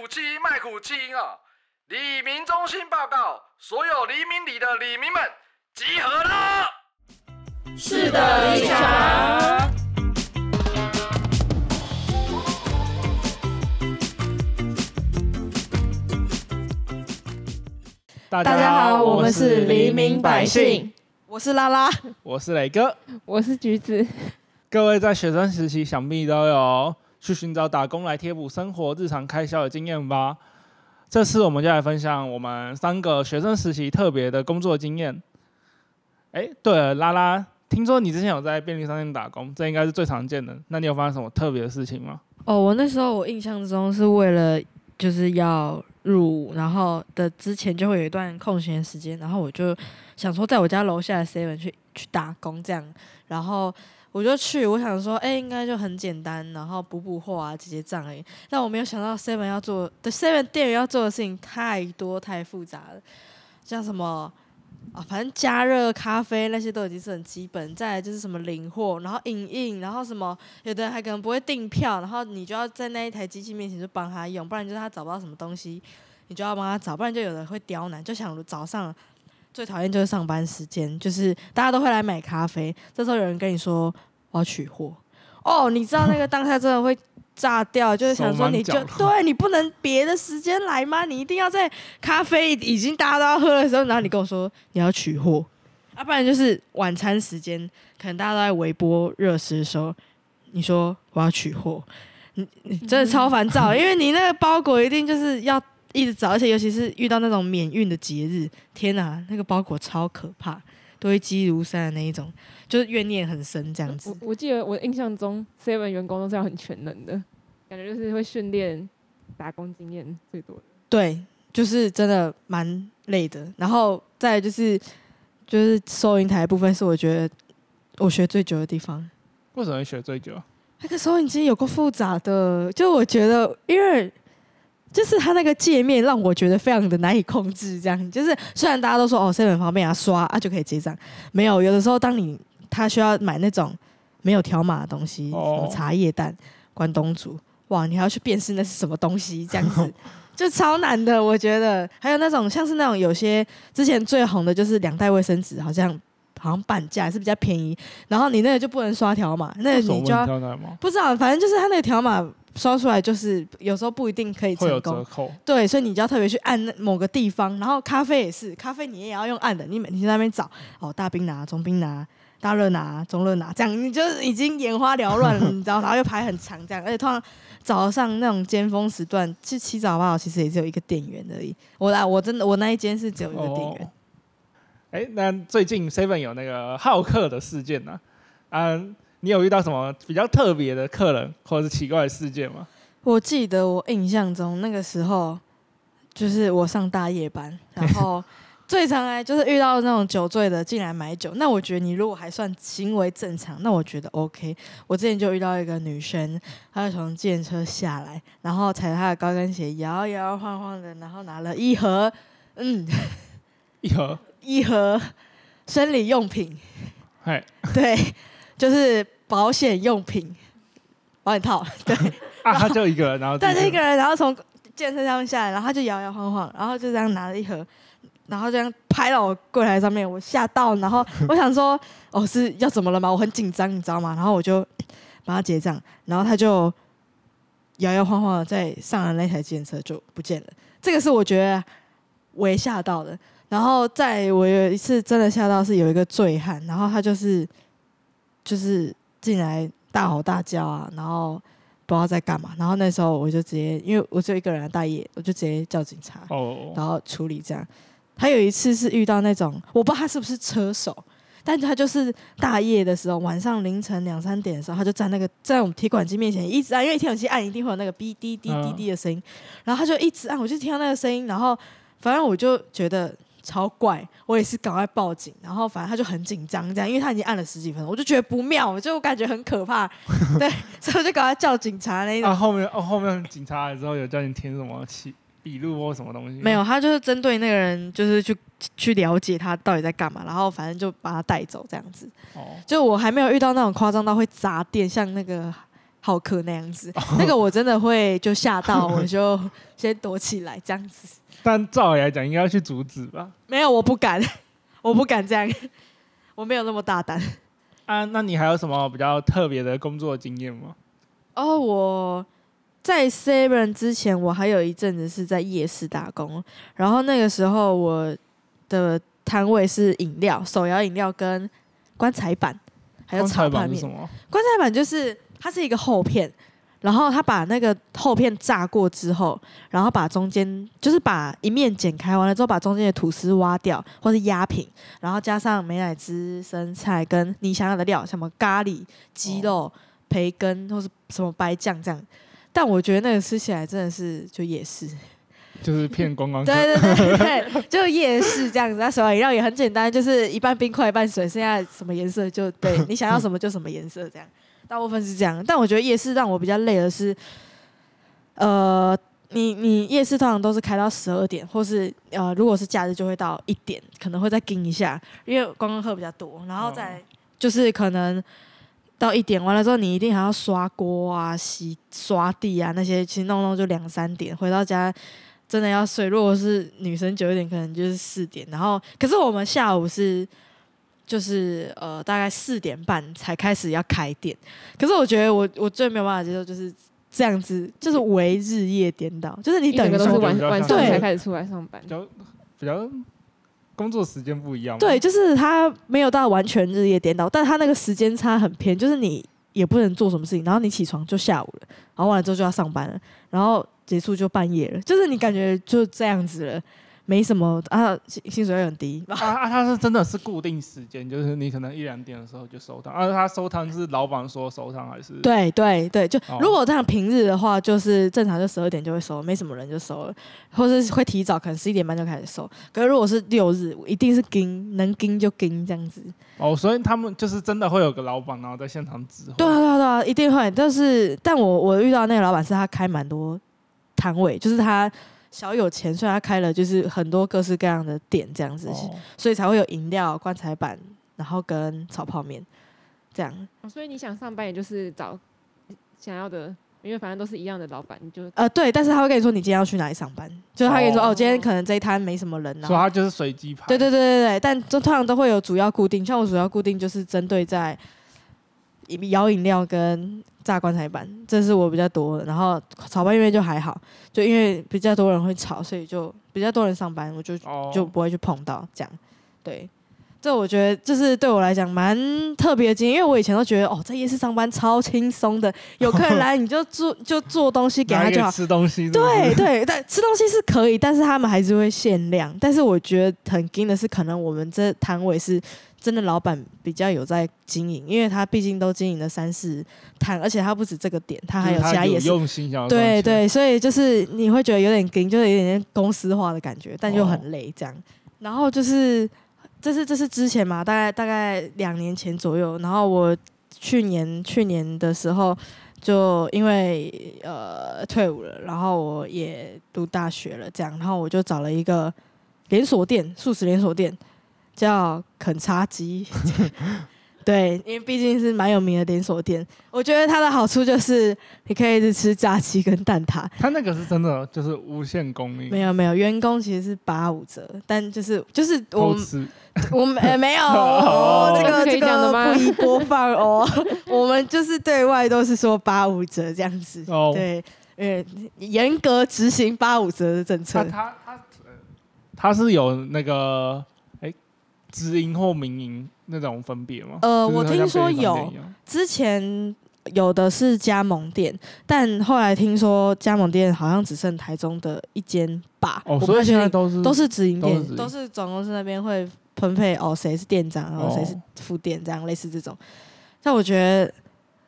苦气卖苦气啊！黎明中心报告，所有黎明里的黎明们集合了。是的，李强。大大家好，我们是黎明百姓，我是拉拉，我是磊哥。我是橘子。各位在学生时期想必都有去寻找打工来贴补生活日常开销的经验吧？这次我们就来分享我们三个学生时期特别的工作经验。哎，对了，拉拉，听说你之前有在便利商店打工，这应该是最常见的。那你有发生什么特别的事情吗？哦，我那时候我印象中是为了就是要入伍，然后的之前就会有一段空闲时间，然后我就想说在我家楼下的 seven 去去打工这样，然后我就去，我想说，哎、应该就很简单，然后补补货啊，结结账而已。但我没有想到 seven 要做的 seven 店员要做的事情太多太复杂了，像什么。啊，反正加热咖啡那些都已经是很基本，再来就是什么领货，然后影印，然后什么有的人还可能不会订票，然后你就要在那一台机器面前就帮他用，不然就是他找不到什么东西，你就要帮他找，不然就有人会刁难。就想早上最讨厌就是上班时间，就是大家都会来买咖啡，这时候有人跟你说我要取货，哦，你知道那个当下真的会炸掉，就是想说你就对你不能别的时间来吗？你一定要在咖啡已经大家都要喝的时候，然后你跟我说你要取货，啊、不然就是晚餐时间，可能大家都在微波热食的时候，你说我要取货，你你真的超烦躁，因为你那个包裹一定就是要一直找，而且尤其是遇到那种免运的节日，天哪，那个包裹超可怕，都会积如山的那一种，就是怨念很深这样子我。我记得我印象中 Seven 员工都是要很全能的，感觉就是会训练打工经验最多的。对，就是真的蛮累的。然后再就是就是收银台的部分是我觉得我学最久的地方。为什么会学最久？那个收银机有够复杂的，就我觉得，因为就是它那个界面让我觉得非常的难以控制。这样，就是虽然大家都说哦，seven 很方便啊，刷啊就可以结账，没有，有的时候当你他需要买那种没有条码的东西，哦什么茶叶蛋、关东煮，哇，你还要去辨识那是什么东西，这样子。就超难的，我觉得。还有那种像是那种有些之前最红的就是两袋卫生纸，好像好像半价还是比较便宜，然后你那个就不能刷条码，那你就要？不知道，反正就是它那个条码刷出来，就是有时候不一定可以成功。折扣。对，所以你就要特别去按那某个地方。然后咖啡也是，咖啡你也要用按的，你每天在那边找哦，大冰拿、中冰拿、大热拿、中热拿，这样你就是已经眼花缭乱了，你知道？然后又排很长，这样，而且通常早上那种尖峰时段，去七早八早其实也只有一个店员而已。我来，我真的我那一间是只有一个店员。哦。哎、那最近 Seven 有那个好客的事件呢、啊？嗯，你有遇到什么比较特别的客人或者是奇怪的事件吗？我记得我印象中那个时候，就是我上大夜班，然后最常来就是遇到那种酒醉的进来买酒。那我觉得你如果还算行为正常，那我觉得 OK。我之前就遇到一个女生，她就从计程车下来，然后踩着她的高跟鞋摇摇晃晃的，然后拿了一盒，嗯，一盒，一盒生理用品，嗨 对，就是保险用品，保险套，对。啊，他就一个人，然后对，自己一个人，然后从健身上面下来，然后他就摇摇晃晃，然后就这样拿了一盒，然后这样拍到我柜台上面，我吓到，然后 我想说，哦，是要怎么了吗？我很紧张，你知道吗？然后我就帮他结账，然后他就摇摇晃晃的在上了那台健车就不见了，这个是我觉得我也吓到的。然后在我有一次真的吓到，是有一个醉汉，然后他就是就是进来大吼大叫啊，然后不知道在干嘛。然后那时候我就直接，因为我只有一个人来大夜，我就直接叫警察，哦，然后处理这样。还有一次是遇到那种，我不知道他是不是车手，但他就是大夜的时候，晚上凌晨两三点的时候，他就在那个在我们提款机面前一直按，因为提款机按一定会有那个哔滴滴滴滴的声音，然后他就一直按，我就听到那个声音，然后反正我就觉得超怪，我也是赶快报警，然后反正他就很紧张这样，因为他已经按了十几分钟，我就觉得不妙，我就感觉很可怕，对，所以我就赶快叫警察那一种啊，。后面哦，后面警察来之后有叫你填什么记笔录或什么东西？没有，他就是针对那个人，就是去去了解他到底在干嘛，然后反正就把他带走这样子。哦，就我还没有遇到那种夸张到会砸店，像那个浩克那样子。那个我真的会就吓到，我就先躲起来这样子。但照理来讲，应该要去阻止吧？没有，我不敢，我不敢这样，我没有那么大胆。啊，那你还有什么比较特别的工作经验吗？哦，我在 Seven 之前，我还有一阵子是在夜市打工，然后那个时候我的摊位是饮料、手摇饮料跟棺材板，还有光炒泡面？棺材板就是它是一个厚片，然后他把那个厚片炸过之后，然后把中间就是把一面剪开完了之后，把中间的吐司挖掉或是压平，然后加上美乃滋、生菜跟你想要的料，什么咖喱、鸡肉、培根或是什么白酱这样。但我觉得那个吃起来真的是就夜市，就是骗观光客。对对对对，就夜市这样子。那手摇饮料也很简单，就是一半冰块一半水，剩下什么颜色就对你想要什么就什么颜色这样。大部分是这样，但我觉得夜市让我比较累的是，呃，你你夜市通常都是开到十二点，或是呃，如果是假日就会到一点，可能会再盯一下，因为观光客比较多，然后再就是可能。到一点完了之后，你一定还要刷锅啊、洗刷地啊那些，其实弄弄就两三点。回到家真的要睡，如果是女生久一点，可能就是四点。然后，可是我们下午是就是呃大概四点半才开始要开店。可是我觉得我我最没有办法接受就是这样子，就是为日夜颠倒，就是你一整个都是晚晚上才开始出来上班比。较比较工作时间不一样。对，就是他没有到完全日夜颠倒，但他那个时间差很偏，就是你也不能做什么事情，然后你起床就下午了，然后完了之后就要上班了，然后结束就半夜了，就是你感觉就这样子了，没什么啊，薪薪水又很低，啊啊，他是真的是固定时间，就是你可能一两点的时候就收摊，啊，他收摊是老板说收摊还是？对对对，就哦如果这样平日的话，就是正常就十二点就会收，没什么人就收了，或是会提早，可能十一点半就开始收。可是如果是六日，一定是盯，能盯就盯这样子。哦，所以他们就是真的会有个老板，然后在现场指挥。对啊对啊对啊，一定会。但是，但我我遇到那个老板是他开蛮多摊位，就是他小有钱，所以他开了就是很多各式各样的店这样子，哦所以才会有饮料、棺材板，然后跟炒泡面这样。哦所以你想上班，也就是找想要的，因为反正都是一样的老板，你就呃，对，但是他会跟你说你今天要去哪里上班，就是他跟你说哦哦今天可能这一摊没什么人啊。所以他就是随机排。对对对对对，但就通常都会有主要固定，像我主要固定就是针对在摇饮料跟炸棺材板，这是我比较多的。然后炒拌面就还好，就因为比较多人会炒，所以就比较多人上班，我就哦，就不会去碰到这样。对，这我觉得就是对我来讲蛮特别的经验，因为我以前都觉得哦，在夜市上班超轻松的，有客人来你就做 就做东西给他就好。吃东西是是。对对，但吃东西是可以，但是他们还是会限量。但是我觉得很惊的是，可能我们这摊位是真的老板比较有在经营，因为他毕竟都经营了三四摊，而且他不止这个点，他还有其他夜市。用心想要，对对，所以就是你会觉得有点跟，就是有点点公司化的感觉，但又很累这样。然后就是这是这是之前嘛，大概大概两年前左右。然后我去年去年的时候，就因为呃退伍了，然后我也读大学了，这样，然后我就找了一个连锁店，素食连锁店，叫肯叉鸡。对，因为毕竟是蛮有名的连锁店，我觉得它的好处就是你可以一直吃炸鸡跟蛋挞。它那个是真的就是无限供应，没有没有，员工其实是八五折，但就是就是我们偷吃。我们呃没有，哦这个这个不宜播放哦。我们就是对外都是说八五折这样子，哦对，呃，严格执行八五折的政策他。他他呃他是有那个哎直营或民营那种分别吗？呃我听说有之前有的是加盟店，但后来听说加盟店好像只剩台中的一间吧。哦，所以现在都是都是直营店都是总公司那边会分配哦，谁是店长，然后谁是哦副店，这样类似这种。但我觉得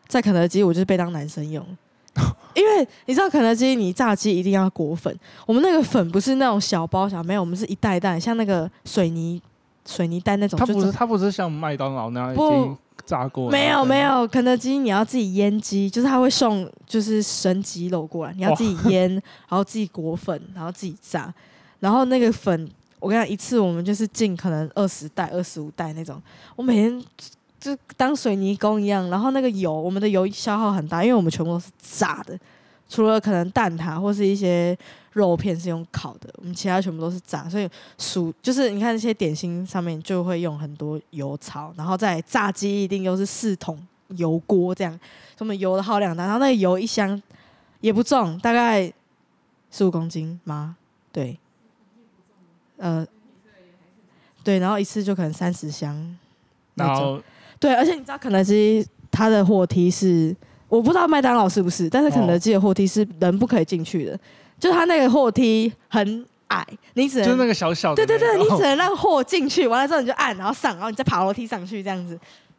在肯德基，我就是被当男生用，因为你知道肯德基你炸鸡一定要裹粉，我们那个粉不是那种小包小，没有，我们是一袋一袋，像那个水泥水泥袋那种，它不是它不是像麦当劳那样已经炸过，没有没有，肯德基你要自己腌鸡，就是他会送就是生鸡肉过来，你要自己腌，然后自己裹粉，然后自己炸，然后那个粉，我跟你讲，一次我们就是进可能二十袋、二十五袋那种，我每天就当水泥工一样，然后那个油，我们的油消耗很大，因为我们全部都是炸的，除了可能蛋挞或是一些肉片是用烤的，我们其他全部都是炸，所以薯就是你看那些点心上面就会用很多油槽，然后再炸鸡一定又是四桶油锅这样，所以我们油的耗量大，然后那个油一箱也不重，大概十五公斤吗？对，呃，对，然后一次就可能三十箱那种。然后对，而且你知道肯德基它的货梯是，我不知道麦当劳是不是，但是肯德基的货梯是人不可以进去的，就它那个货梯很矮，你只能就是那个小小的对对对，你只能让货进去，完了之后你就按，然后上，然后你再爬楼梯上去，这样子，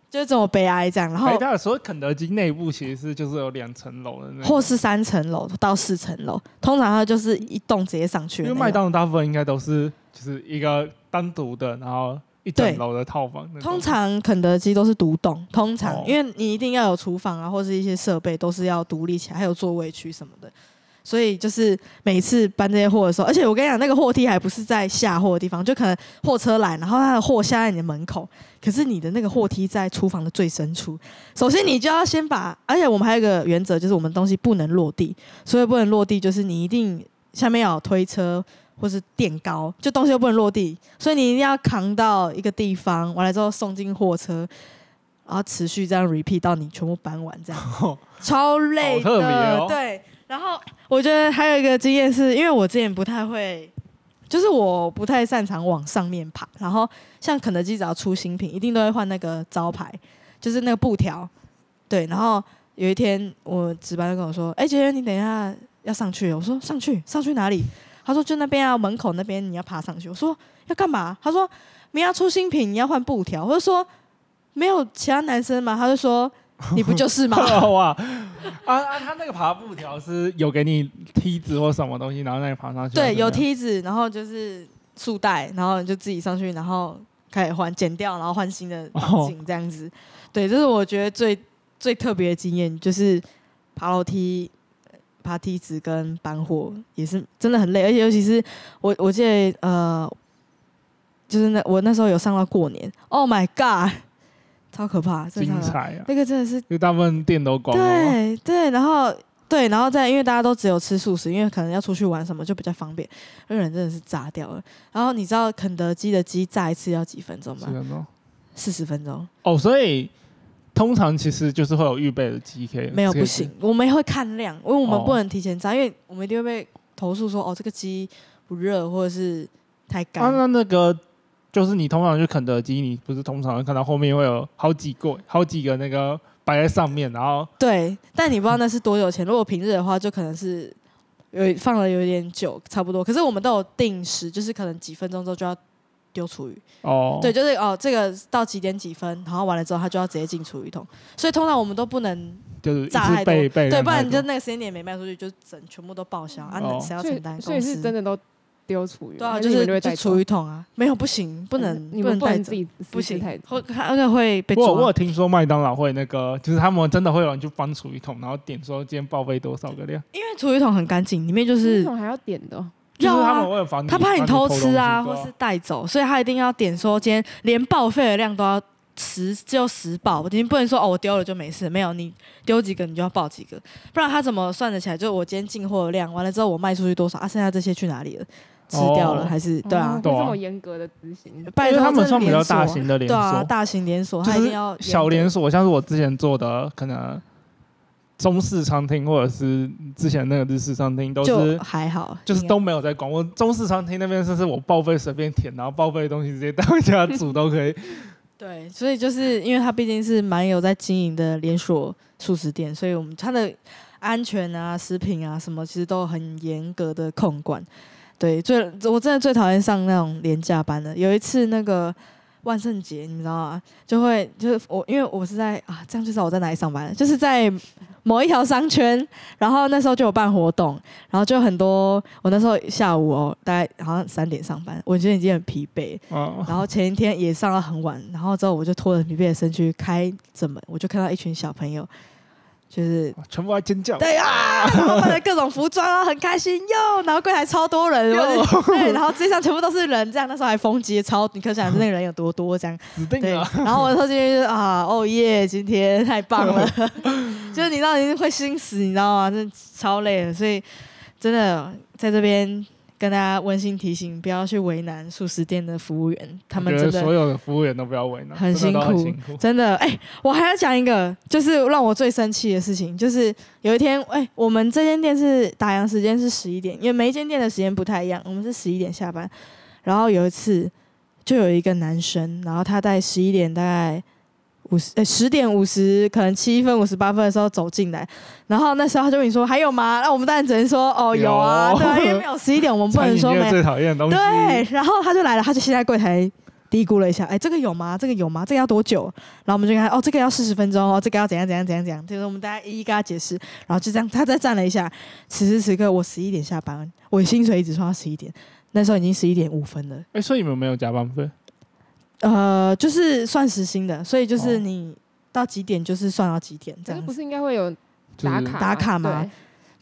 就是这么悲哀这样，然后哎，他有说肯德基内部其实是就是有两层楼的那种，或是三层楼到四层楼，通常它就是一栋直接上去。因为麦当劳大部分应该都是就是一个单独的，然后一整楼的套房。通常肯德基都是独栋，通常、哦因为你一定要有厨房啊，或是一些设备都是要独立起来，还有座位区什么的。所以就是每次搬这些货的时候，而且我跟你讲，那个货梯还不是在下货的地方，就可能货车来，然后它的货下在你的门口，可是你的那个货梯在厨房的最深处。首先你就要先把，而且我们还有一个原则，就是我们东西不能落地，所以不能落地就是你一定下面要有推车或是垫高，就东西又不能落地，所以你一定要扛到一个地方，完了之后送进货车，然后持续这样 repeat 到你全部搬完，这样 超累的。对，然后我觉得还有一个经验是，因为我之前不太会。就是我不太擅长往上面爬，然后像肯德基只要出新品，一定都会换那个招牌，就是那个布条。对，然后有一天我值班就跟我说：“哎、姐姐，你等一下要上去。”我说：“上去？上去哪里？”他说：“就那边啊，门口那边你要爬上去。”我说：“要干嘛？”他说：“明要出新品，你要换布条。”我就说：“没有其他男生吗？”他就说：“你不就是吗？” 哇啊啊！他那个爬布条是有给你梯子或什么东西，然后让你爬上去。对，有梯子，然后就是束带，然后你就自己上去，然后开始换，剪掉，然后换新的绑紧，这样子。对，这是我觉得最最特别的经验，就是爬楼梯、爬梯子跟搬货，也是真的很累，而且尤其是我，我记得呃，就是那我那时候有上到过年，Oh my God，超可怕，真的精彩啊！那个真的是因为大部分店都关。对对，然后对，然后再因为大家都只有吃素食，因为可能要出去玩什么就比较方便，那人真的是炸掉了。然后你知道肯德基的鸡炸一次要几分钟吗？四十分钟，哦，所以通常其实就是会有预备的鸡没有不行，我们会看量，因为我们哦不能提前炸，因为我们一定会被投诉说哦这个鸡不热或者是太啊，干。那那个就是你通常去肯德基，你不是通常会看到后面会有好几个、好几个那个摆在上面，然后对，但你不知道那是多久前。如果平日的话，就可能是有放了有点久，差不多。可是我们都有定时，就是可能几分钟之后就要丢厨余。哦，对，就是哦，这个到几点几分，然后完了之后，他就要直接进厨余桶。所以通常我们都不能就是一炸太多，次备备对，不然你就那个时间点没卖出去，就整全部都报销啊，那哦谁要承担？所以是真的，都丢厨余吗，对啊，就是是就厨余桶啊，没有不行，不能你们不能自己不行会那个会被我我有抓。听说麦当劳会那个，就是他们真的会有人去翻厨余桶，然后点说今天报废多少个量，因为厨余桶很干净，里面就是这种还要点的哦，要就是他们啊，他怕你偷吃啊，或或是带走，所以他一定要点说今天连报废的量都要十，只有十报，你不能说哦我丢了就没事，没有你丢几个你就要报几个，不然他怎么算得起来？就是我今天进货的量，完了之后我卖出去多少啊？剩下这些去哪里了？吃掉了、哦还是对啊？这么严格的执行，拜托，因为他们算比较大型的连锁对啊，大型连锁，他一定要小连。锁，像是我之前做的可能中式餐厅，或者是之前那个日式餐厅，都是还好，就是都没有在管。我中式餐厅那边，甚至我报废随便填，然后报废的东西直接带回家煮都可以。对，所以就是因为它毕竟是蛮有在经营的连锁素食店，所以我们它的安全啊、食品啊什么，其实都很严格的控管。对，最我真的最讨厌上那种廉价班的。有一次那个万圣节，你知道吗？就会就是我，因为我是在啊，这样就知道我在哪里上班，就是在某一条商圈，然后那时候就有办活动，然后就很多。我那时候下午哦，大概好像三点上班，我觉得已经很疲惫，嗯，然后前一天也上到很晚，然后之后我就拖着疲惫的身躯开着门，我就看到一群小朋友就是全部在尖叫。对啊，然后换了各种服装啊，很开心哟。然后柜台超多人，对，然后街上全部都是人，这样那时候还封街超，你可想而知那个人有多多这样。对指定啊！，然后我说今天就是啊，哦耶，今天太棒了，就是你知道你会心死，你知道吗？真的超累的，所以真的在这边跟大家温馨提醒，不要去为难素食店的服务员，他们觉真的得所有的服务员都不要为难，很辛苦。真的，哎、我还要讲一个，就是让我最生气的事情，就是有一天，哎、我们这间店是打烊时间是十一点，因为每一间店的时间不太一样，我们是十一点下班。然后有一次，就有一个男生，然后他在十一点大概五十呃十点五十，可能七分五十八分的时候走进来，然后那时候他就问你说还有吗？那我们当然只能说哦有啊，对啊，因为没有十一点，我们不能说没最讨厌的东西。对，然后他就来了，他就先在柜台嘀咕了一下，哎，这个有吗？这个有吗？这个要多久？然后我们就跟他，哦，这个要四十分钟哦，这个要怎样怎样怎样怎样，就是我们大家一一跟他解释，然后就这样，他再站了一下。此时此刻我十一点下班，我薪水一直算到十一点，那时候已经十一点五分了，哎，所以你们没有加班费？呃，就是算时薪的，所以就是哦你到几点就是算到几点这样子。可是不是应该会有就是打卡打卡吗对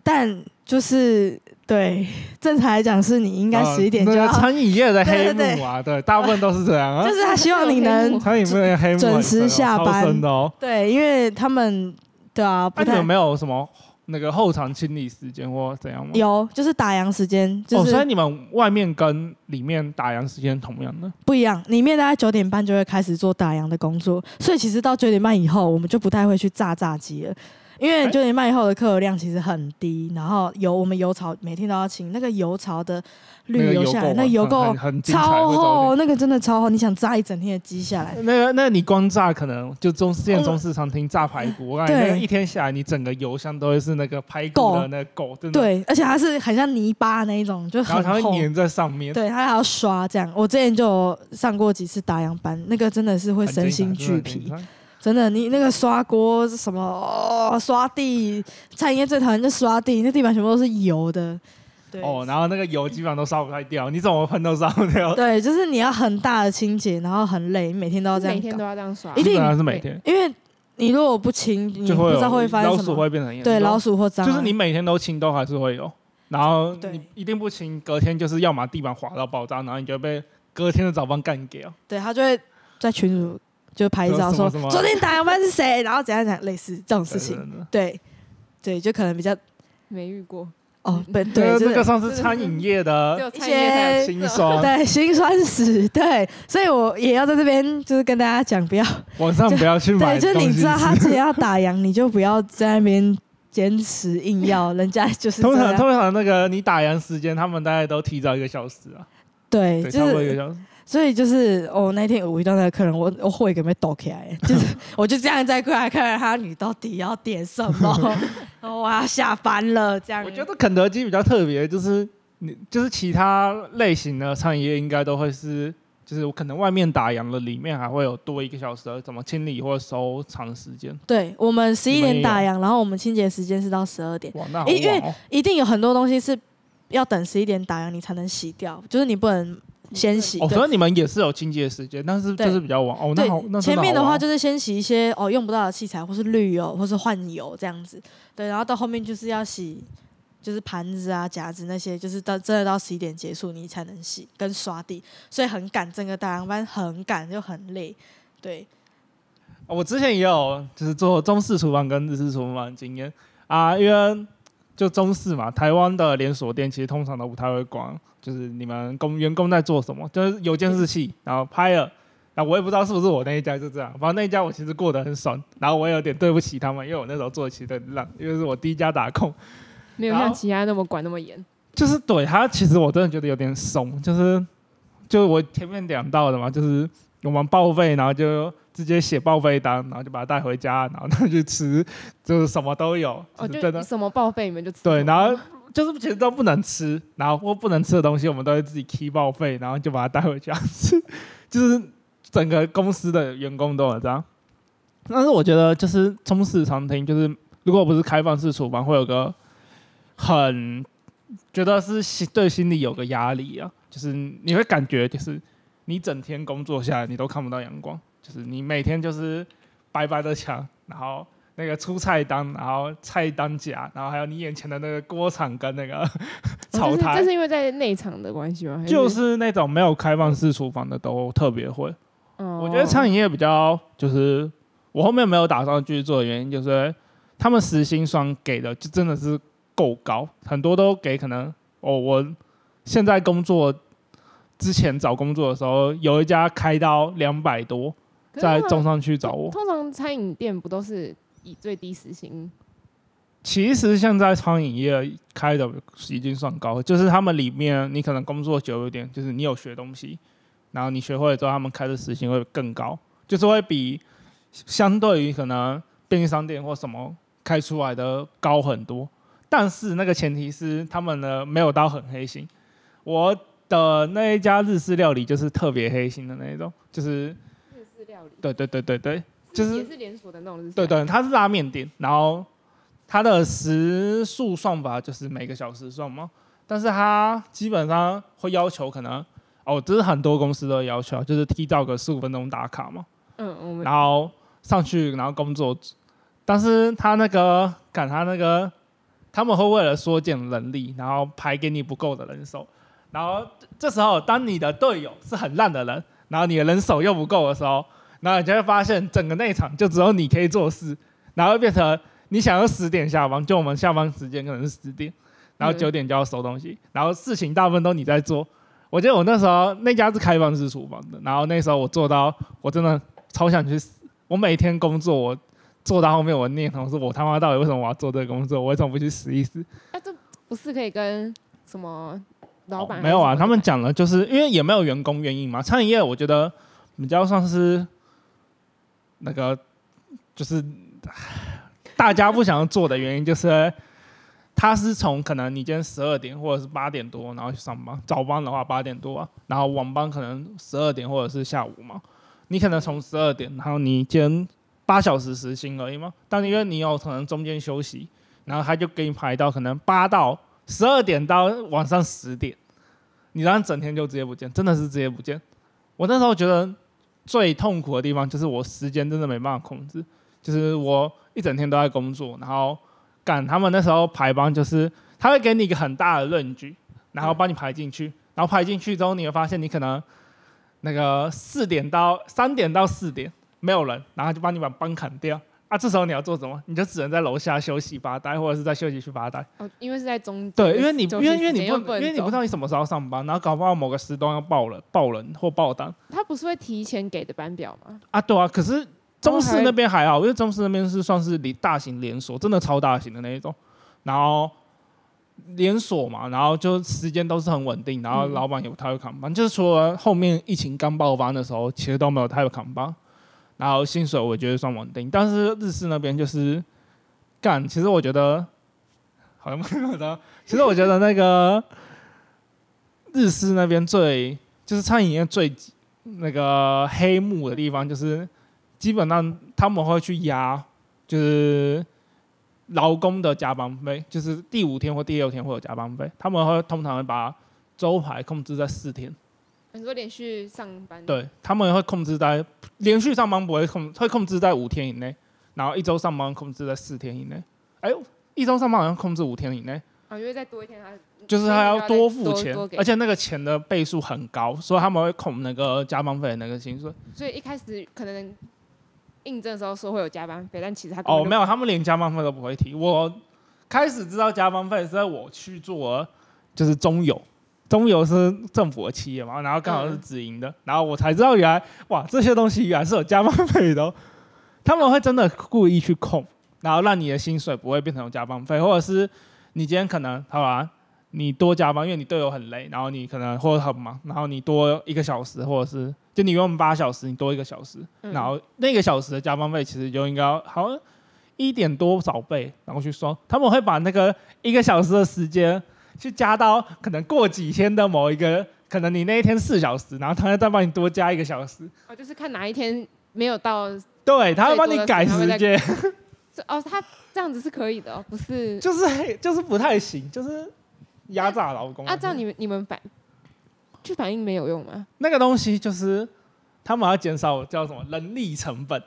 但就是对正常来讲，是你应该啊十一点就餐饮业的黑幕啊，对，大部分都是这样啊 就。是他希望你能餐饮业的黑幕很准时深哦下班深的哦。对，因为他们对啊，那不太没有什么那个后场清理时间或怎样吗？有，就是打烊时间就哦，所以是你们外面跟里面打烊时间同样的。不一样。里面大概九点半就会开始做打烊的工作，所以其实到九点半以后，我们就不太会去炸炸鸡了。因为哎九点半以后的客流量其实很低，然后油我们油槽每天都要清，那个油槽的那个滤流下来，那油垢很超厚，那个真的超厚，你想炸一整天的鸡下来，那个，那你光炸可能就中之前嗯中式餐厅炸排骨，我感觉一天下来，你整个油箱都会是那个排骨的那个垢，真的。，对，而且它是很像泥巴那一种，就然后很厚。它会粘在上面，对，它还要刷这样。我之前就有上过几次打烊班，那个真的是会身心俱疲真的，你那个刷锅什么、哦、刷地，餐饮业最讨厌就刷地，那地板全部都是油的。对，哦，然后那个油基本上都烧不太掉，你怎么喷都烧不掉。对，就是你要很大的清洁，然后很累，你每天都要这样搞每天都要这样刷一。定基本上是每天因为你如果不清，你就会有不知道会发生老鼠什么。会变成严重对，老鼠或蟑螂，就是你每天都清都还是会有，然后对你一定不清，隔天就是要么地板滑到爆炸，然后你就被隔天的早班干掉。对他就会在群组就拍照说说什么什么昨天打烊班是谁，然后怎样怎样，类似这种事情。对，对，就可能比较没遇过，哦，对对，个那个算是餐饮业的 有餐饮业才有辛酸，对辛酸史，对，所以我也要在这边就是跟大家讲，不要 晚上不要去买对，就是你知道他吃自己要打烊，你就不要在那边坚持硬要，人家就是通常，通常那个你打烊时间，他们大概都提早一个小时啊，对，对，就是差不多一个小时。所以就是哦，那天我遇到那个客人，我我会给没抖起来，就是我就这样在柜台看他，你到底要点什么？然 后我要下班了，这样。我觉得肯德基比较特别，就是你就是其他类型的餐饮业应该都会是，就是我可能外面打烊了，里面还会有多一个小时的怎么清理或收藏时间。对我们十一点打烊，然后我们清洁时间是到十二点，哇，那好因为。一定有很多东西是要等十一点打烊你才能洗掉，就是你不能先洗。哦，对所以你们也是有清洁时间，但是就是比较晚哦。那好，那，前面的话就就是先洗一些哦用不到的器材，或是滤油，或是换油这样子。对，然后到后面就是要洗，就是盘子啊、夹子那些，就是到真的到十一点结束你才能洗跟刷地，所以很赶，整个大洋班很赶又很累。对，我之前也有就是做中式厨房跟日式厨房的经验啊，因为就中式嘛，台湾的连锁店其实通常都不太会管，就是你们工员工在做什么，就是有监视器，然后拍了。啊，我也不知道是不是我那一家就这样，反正那一家我其实过得很爽，然后我也有点对不起他们，因为我那时候做的其实很烂，因为是我第一家打工，没有像其他那么管那么严。就是怼他，其实我真的觉得有点怂，就是就我前面讲到的嘛，就是我们报废，然后就直接写报废单，然后就把它带回家，然后拿去吃，就是什么都有，哦，就什么报废你们就吃对，然后就是其实都不能吃，然后或不能吃的东西，我们都会自己 key 报废，然后就把它带回家吃，就是整个公司的员工都有这样。但是我觉得就是中式餐厅，就是如果不是开放式厨房，会有个很觉得是心对心里有个压力啊，就是你会感觉就是你整天工作下来，你都看不到阳光，就是你每天就是白白的墙，然后那个出菜单，然后菜单夹，然后还有你眼前的那个锅铲跟那个 哦炒台这是这，是因为在内场的关系吗？还就是那种没有开放式厨房的都特别会。哦我觉得餐饮业比较就是我后面没有打算继续做的原因，就是他们时薪双给的就真的是够高，很多都给可能哦，我现在工作之前找工作的时候，有一家开到两百多，在中上区找我。通常餐饮店不都是以最低时薪？其实现在餐饮业开的已经算高了，就是他们里面你可能工作久一点，就是你有学东西，然后你学会了之后，他们开的时薪会更高，就是会比相对于可能便利商店或什么开出来的高很多。但是那个前提是他们呢没有到很黑心。我的那一家日式料理就是特别黑心的那一种，就是日式料理，对对对对对，就是也是连锁的那种日式。对，对，它是拉面店，然后它的时速算法就是每个小时算嘛，但是它基本上会要求可能哦，这是很多公司都要求，就是提早个十五分钟打卡嘛，嗯，我们然后上去然后工作，但是他那个赶他那个他们会为了缩减人力，然后排给你不够的人手，然后这时候当你的队友是很烂的人，然后你的人手又不够的时候，然后你就会发现整个内场就只有你可以做事，然后会变成你想要十点下班，就我们下班时间可能是十点，然后嗯九点就要收东西，然后事情大部分都你在做。我记得我那时候那家是开放式厨房的，然后那时候我做到我真的超想去死。我每天工作，我做到后面，我念头是我他妈到底为什么我要做这个工作？我为什么不去死一死？那这不是可以跟什么老板、哦没有啊，他们讲了，就是因为也没有员工愿意嘛。餐饮业我觉得比较算是那个，就是大家不想要做的原因，就是他是从可能你今天十二点或者是八点多，然后去上班，早班的话八点多啊，然后晚班可能十二点或者是下午嘛。你可能从十二点，然后你今天八小时时薪而已嘛，但因为你有可能中间休息，然后他就给你排到可能八到十二点到晚上十点，你然后整天就直接不见，真的是直接不见。我那时候觉得最痛苦的地方就是我时间真的没办法控制，就是我一整天都在工作，然后赶他们那时候排班，就是他会给你一个很大的论据，然后帮你排进去，然后排进去之后，你会发现你可能那个四点到三点到四点没有人，然后就帮你把班砍掉。啊，这时候你要做什么？你就只能在楼下休息发呆，或者是在休息区发呆。哦，因为是在中对，因为你因为因为你不因为你不知道你什么时候上班，然后搞不好某个时段要爆了、爆人或爆单他不是会提前给的班表吗？啊，对啊。可是中式那边还好，因为中式那边是算是离大型连锁，真的超大型的那一种，然后连锁嘛，然后就时间都是很稳定，然后嗯老板也不太会扛班，就是除了后面疫情刚爆发的时候，其实都没有太会扛班，然后薪水我觉得算稳定，但是日式那边就是干，其实我觉得好像不的，其实我觉得那个日式那边最就是餐饮业最那个黑幕的地方，就是基本上他们会去压，就是劳工的加班费，就是第五天或第六天会有加班费，他们会通常会把周排控制在四天，你说连续上班？，对他们会控制在连续上班不会控，会控制在五天以内，然后一周上班控制在四天以内，哎呦，一周上班好像控制五天以内。啊，因为再多一天他就是他要多付钱多多，而且那个钱的倍数很高，所以他们会控那个加班费的那个薪水。所以一开始可能应征的时候说会有加班费，但其实他哦，没有，他们连加班费都不会提。我开始知道加班费是在我去做，就是中油，中油是政府的企业嘛，然后刚好是嗯直营的，然后我才知道原来哇，这些东西原来是有加班费的。哦、他们会真的故意去控，然后让你的薪水不会变成有加班费，或者是你今天可能好吧，你多加班，因为你队友很累，然后你可能或者很忙，然后你多一个小时，或者是就你用八小时，你多一个小时，嗯。然后那个小时的加班费其实就应该要好像一点多少倍，然后去算，他们会把那个一个小时的时间去加到可能过几天的某一个，可能你那一天四小时，然后他会再帮你多加一个小时，哦，就是看哪一天没有到对，他会帮你改时间 哦，他这样子是可以的、哦，不是就是就是不太行，就是压榨劳工啊？这样你们你们反去反映没有用吗？那个东西就是他们要减少叫什么人力成本，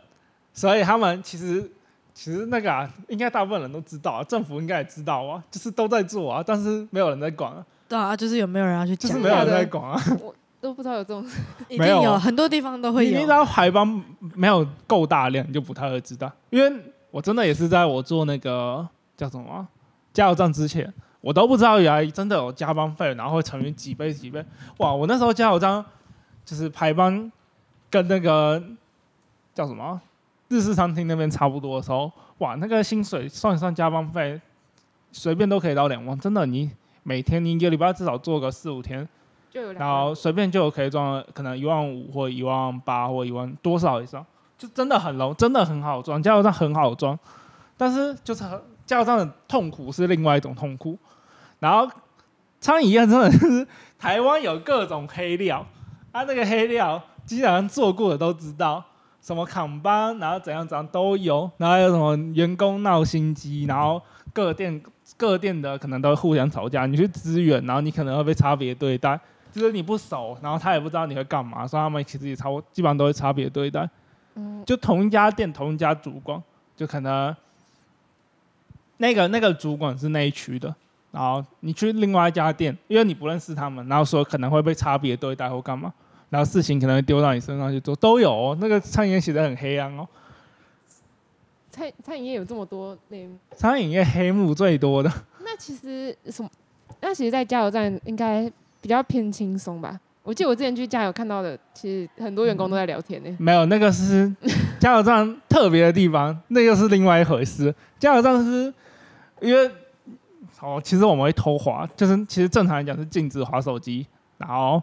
所以他们其实其实那个啊，应该大部分人都知道啊，政府应该也知道啊，就是都在做啊，但是没有人在管啊，对啊，就是有没有人要去讲？就是没有人在管啊。我都不知道有这种，一定有，没有啊很多地方都会有你你只。要排班没有够大量，你就不太会知道。因为我真的也是在我做那个叫什么啊加油站之前，我都不知道原来真的有加班费，然后会乘以几倍几倍。哇，我那时候加油站就是排班跟那个叫什么啊日式餐厅那边差不多的时候，哇，那个薪水算一算加班费，随便都可以到两万。真的，你每天你一个礼拜至少做个四五天，就有两然后随便就可以赚可能一万五或一万八或一万多少以上，就真的很容，真的很好赚，加油站很好赚，但是就是很加油站的痛苦是另外一种痛苦，然后餐饮业真的是台湾有各种黑料，啊那个黑料基本上做过的都知道。什么扛班，然后怎样怎样都有，然后还有什么员工闹心机，然后各店各店的可能都会互相吵架，你去支援，然后你可能会被差别对待，就是你不熟，然后他也不知道你会干嘛，所以他们其实也差基本上都会差别对待。嗯，就同一家店同一家主管，就可能那个那个主管是那一区的，然后你去另外一家店，因为你不认识他们，然后说可能会被差别对待或干嘛，然后事情可能会丢到你身上去做，都有哦。那个餐饮业写的很黑暗哦，餐餐饮业有这么多类目，餐饮业黑幕最多的。那其实什么？那其实，在加油站应该比较偏轻松吧？我记得我之前去加油看到的，其实很多员工都在聊天呢、没有，那个是 加油站特别的地方，那又是另外一回事。加油站是因为哦，其实我们会偷滑，就是其实正常来讲是禁止滑手机，然后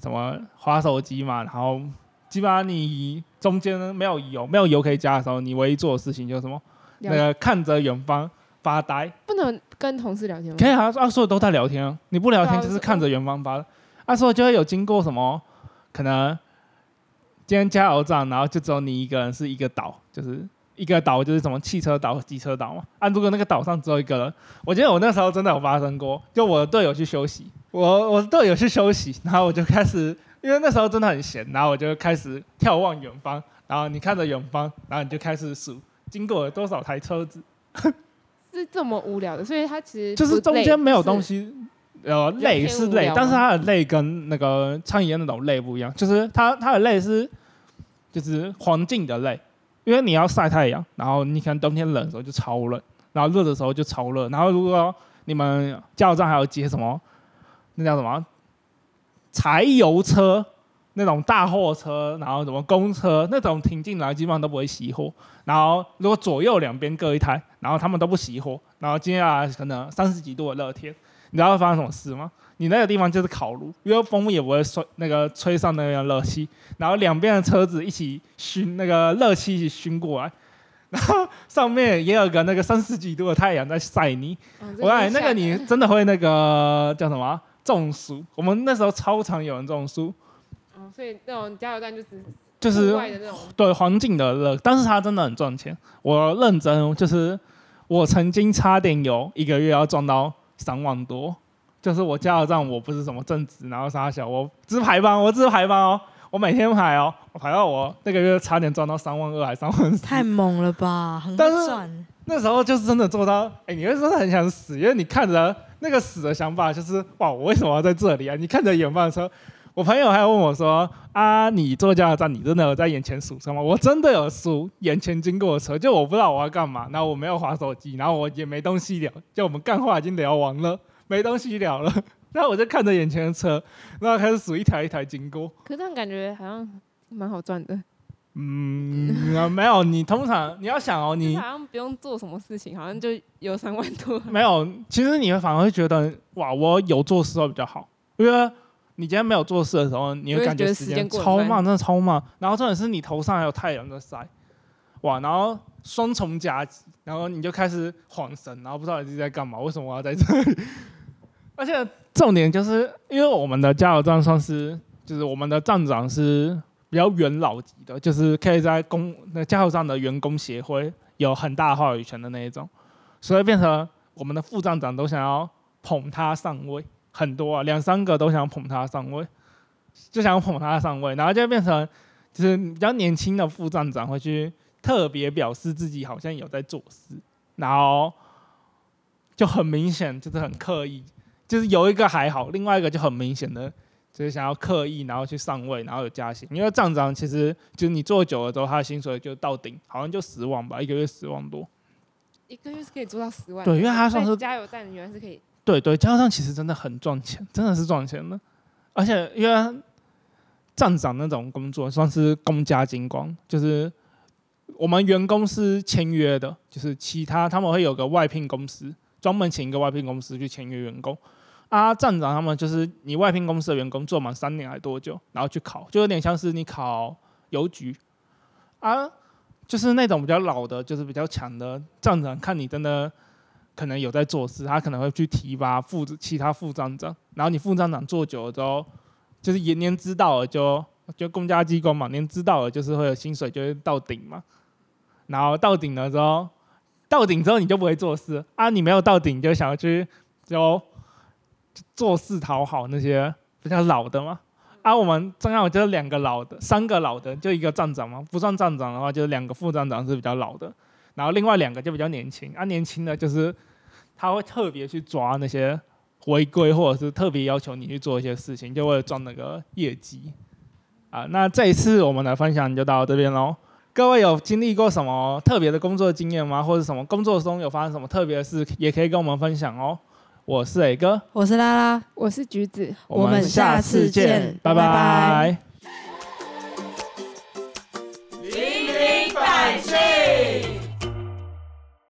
什么滑手机嘛，然后基本上你中间没有油，没有油可以加的时候，你唯一做的事情就是什么？那个看着远方发呆。不能跟同事聊天吗？可以啊，啊，所有都在聊天啊，你不聊天就是看着远方发。啊，所以就会有经过什么，可能今天加油站，然后就只有你一个人是一个岛，就是一个岛就是什么汽车岛、机车岛嘛。啊，如果那个岛上只有一个人，我记得我那时候真的有发生过，就我的队友去休息，我我的队友去休息，然后我就开始，因为那时候真的很闲，然后我就开始眺望远方，然后你看着远方，然后你就开始数经过了多少台车子。是这么无聊的，所以他其实就是中间没有东。西，呃，累是累，但是它的累跟那个餐饮业那种累不一样，就是它它的累是就是环境的累，因为你要晒太阳，然后你可能冬天冷的时候就超冷，然后热的时候就超热，然后如果你们加油站还有接什么，那叫什么？柴油车。那种大货车，然后什么公车？那种停进来，基本上都不会熄火。然后如果左右两边各一台，然后他们都不熄火，然后接下来可能三十几度的热天，你知道会发生什么事吗？你那个地方就是烤炉，因为风也不会吹那个吹上那个热气，然后两边的车子一起熏那个热气一起熏过来，然后上面也有个那个三十几度的太阳在晒你，嗯这我哎，那个你真的会那个叫什么？啊中暑？我们那时候超常有人中暑，哦，所以那种加油站就是就是户外的那种，对环境的热，但是它真的很赚钱。我认真，就是我曾经差点有一个月要赚到三万多，就是我加油站我不是什么正职，然后啥小，我只是排班，我只是排班哦，我每天排哦，我排到我那个月差点赚到三万二还三万三。太猛了吧，很但是。那时候就是真的做到，哎、你会真的很想死，因为你看着那个死的想法就是，哇，我为什么要在这里啊？你看着远方的车，我朋友还问我说，啊，你坐加油站，你真的有在眼前数车吗？我真的有数眼前经过的车，就我不知道我要干嘛，然后我没有划手机，然后我也没东西聊，就我们干话已经聊完了，没东西聊了，然后我就看着眼前的车，然后开始数一台一台经过。可是这样感觉好像蛮好赚的，嗯，啊没有，你通常你要想哦，你好像不用做什么事情，好像就有三万多。没有，其实你会反而会觉得，哇，我有做事会比较好，因为你今天没有做事的时候，你会感觉时时间超慢，真的超慢。然后重点是你头上还有太阳在晒，哇，然后双重夹击，然后你就开始晃神，然后不知道你自己在干嘛，为什么我要在这里？而且重点就是，因为我们的加油站算是，就是我们的站长是比较元老级的，就是可以在公那加油站的员工协会有很大话语权的那一种，所以变成我们的副站长都想要捧他上位，很多啊，两三个都想捧他上位，就想捧他上位，然后就变成就是比较年轻的副站长会去特别表示自己好像有在做事，然后就很明显就是很刻意，就是有一个还好，另外一个就很明显的就是想要刻意，然后去上位，然后有加薪。因为站长其实就是你做久了之后，他的薪水就到顶，好像就十万吧，一个月十万多。一个月是可以做到十万。对，因为他算是加油站原来是可以，对对，加油站其实真的很赚钱，真的是赚钱的。而且因为站长那种工作算是公家金光，就是我们员工是签约的，就是其他他们会有个外聘公司，专门请一个外聘公司去签约员工。啊，站长他们就是你外聘公司的员工做满三年还多久，然后去考，就有点像是你考邮局啊，就是那种比较老的，就是比较强的站长，看你真的可能有在做事，他可能会去提拔副其他副站长，然后你副站长做久了之后，就是也年知道了就就公家机关嘛，年知道了就是会有薪水就会到顶嘛，然后到顶了之后，到顶之后你就不会做事啊，你没有到顶就想要去就做事讨好那些比较老的嘛。啊，我们正好就是两个老的，三个老的，就一个站长嘛。不算站长的话，就是两个副站长是比较老的，然后另外两个就比较年轻。啊，年轻的就是他会特别去抓那些违规，或者是特别要求你去做一些事情，就为了赚那个业绩。啊，那这一次我们的分享就到这边喽。各位有经历过什么特别的工作经验吗？或者什么工作中有发生什么特别的事，也可以跟我们分享哦。我是磊哥，我是拉拉，我是橘子。我们下次见，拜拜，拜拜，零零散。